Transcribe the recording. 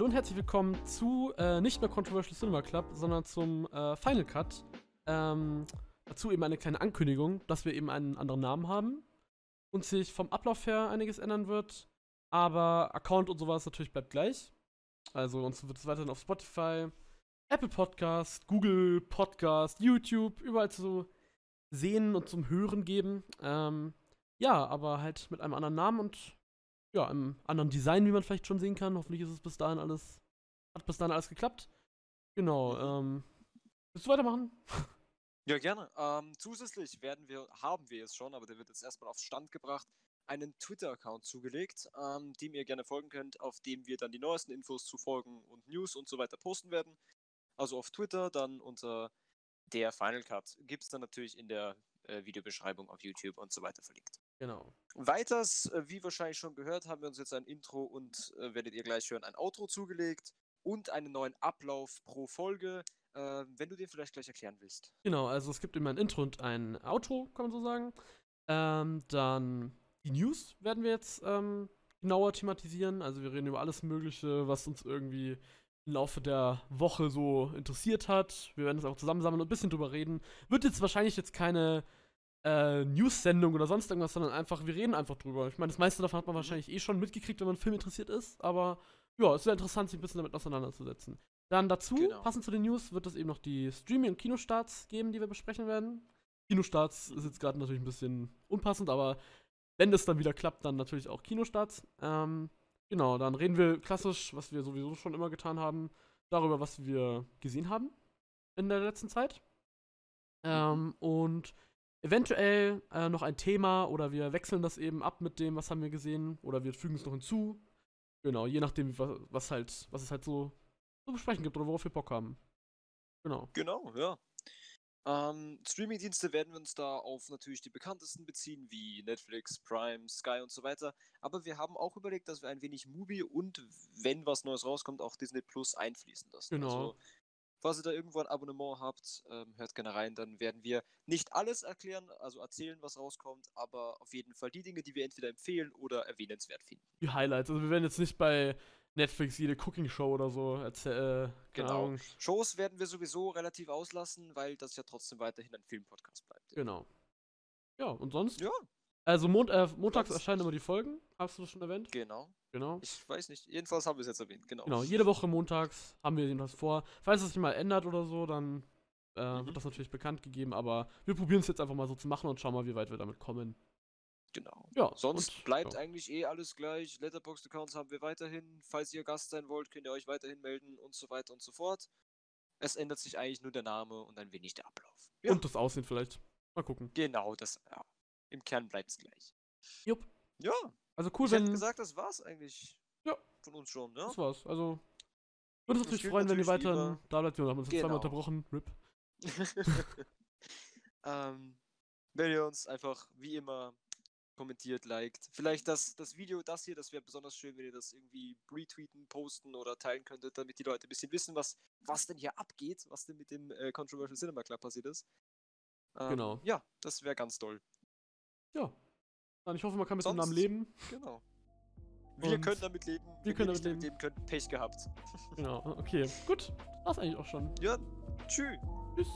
Hallo und herzlich willkommen zu äh, nicht mehr Controversial Cinema Club, sondern zum äh, Final Cut. Ähm, dazu eben eine kleine Ankündigung, dass wir eben einen anderen Namen haben und sich vom Ablauf her einiges ändern wird. Aber Account und sowas natürlich bleibt gleich. Also uns wird es weiterhin auf Spotify, Apple Podcast, Google Podcast, YouTube, überall zu sehen und zum Hören geben. Ähm, ja, aber halt mit einem anderen Namen und ja, einem anderen Design, wie man vielleicht schon sehen kann. Hoffentlich ist es bis dahin alles, hat bis dahin alles geklappt. Genau, ähm, willst du weitermachen? Ja, gerne. Ähm, zusätzlich werden wir, haben wir es schon, aber der wird jetzt erstmal auf Stand gebracht, einen Twitter-Account zugelegt, ähm, dem ihr gerne folgen könnt, auf dem wir dann die neuesten Infos zu Folgen und News und so weiter posten werden. Also auf Twitter, dann unter der Final Cut. Gibt es dann natürlich in der äh, Videobeschreibung auf YouTube und so weiter verlinkt. Genau. Weiters, äh, wie wahrscheinlich schon gehört, haben wir uns jetzt ein Intro und äh, werdet ihr gleich hören, ein Outro zugelegt und einen neuen Ablauf pro Folge. Äh, wenn du den vielleicht gleich erklären willst. Genau, also es gibt immer ein Intro und ein Outro, kann man so sagen. Ähm, dann die News werden wir jetzt ähm, genauer thematisieren. Also wir reden über alles Mögliche, was uns irgendwie im Laufe der Woche so interessiert hat. Wir werden es auch zusammensammeln und ein bisschen drüber reden. Wird jetzt wahrscheinlich jetzt keine äh, News-Sendung oder sonst irgendwas, sondern einfach, wir reden einfach drüber. Ich meine, das meiste davon hat man wahrscheinlich eh schon mitgekriegt, wenn man Film interessiert ist, aber ja, es ist sehr interessant, sich ein bisschen damit auseinanderzusetzen. Dann dazu, Genau. passend zu den News, wird es eben noch die Streaming- und Kinostarts geben, die wir besprechen werden. Kinostarts ist jetzt gerade natürlich ein bisschen unpassend, aber wenn das dann wieder klappt, dann natürlich auch Kinostarts. Ähm, genau, dann reden wir klassisch, was wir sowieso schon immer getan haben, darüber, was wir gesehen haben in der letzten Zeit. Ähm, und eventuell äh, noch ein Thema oder wir wechseln das eben ab mit dem, was haben wir gesehen, oder wir fügen es noch hinzu. Genau, je nachdem, was, was halt, was es halt so zu besprechen gibt oder worauf wir Bock haben. Genau. Genau, ja. Ähm, Streamingdienste werden wir uns da auf natürlich die bekanntesten beziehen, wie Netflix, Prime, Sky und so weiter. Aber wir haben auch überlegt, dass wir ein wenig Movie und, wenn was Neues rauskommt, auch Disney Plus einfließen lassen. Genau. Also, falls ihr da irgendwo ein Abonnement habt, ähm, hört gerne rein. Dann werden wir nicht alles erklären, also erzählen, was rauskommt, aber auf jeden Fall die Dinge, die wir entweder empfehlen oder erwähnenswert finden. Die Highlights. Also wir werden jetzt nicht bei Netflix jede Cooking-Show oder so erzählen. Äh, Genau. Ahnung. Shows werden wir sowieso relativ auslassen, weil das ja trotzdem weiterhin ein Filmpodcast bleibt. Genau. Ja, und sonst? Ja, Also Mond, äh, montags erscheinen immer die Folgen. Hast du das schon erwähnt? genau. Genau. Ich weiß nicht. Jedenfalls haben wir es jetzt erwähnt, genau. Genau, jede Woche montags haben wir jedenfalls vor. Falls es sich mal ändert oder so, dann äh, Mhm. wird das natürlich bekannt gegeben. Aber wir probieren es jetzt einfach mal so zu machen und schauen mal, wie weit wir damit kommen. Genau. Ja, Sonst und- bleibt ja. eigentlich eh alles gleich. Letterboxd-Accounts haben wir weiterhin. Falls ihr Gast sein wollt, könnt ihr euch weiterhin melden und so weiter und so fort. Es ändert sich eigentlich nur der Name und ein wenig der Ablauf. Ja, Und das Aussehen vielleicht. Mal gucken. genau, das, ja. Im Kern bleibt es gleich. Jupp. Ja, Also cool, ich wenn. hätte gesagt, das war's eigentlich. Ja. Von uns schon, ne? Das war's. Also. Würde uns natürlich freuen, wenn ihr natürlich weiter da bleibt. Wir haben uns jetzt zweimal Genau. unterbrochen. RIP. ähm, wenn ihr uns einfach wie immer kommentiert, liked. Vielleicht das, das Video, das hier, das wäre besonders schön, wenn ihr das irgendwie retweeten, posten oder teilen könntet, damit die Leute ein bisschen wissen, was, was denn hier abgeht, was denn mit dem äh, Controversial Cinema Club passiert ist. Ähm, Genau. Ja, das wäre ganz toll. Ja. Dann ich hoffe, man kann mit dem Namen Sonst- leben. Genau. Wir Und können damit leben. wir können damit nicht leben können. Pech gehabt. Genau. Okay. Gut. Das war's eigentlich auch schon. Ja, tschüss. Tschüss.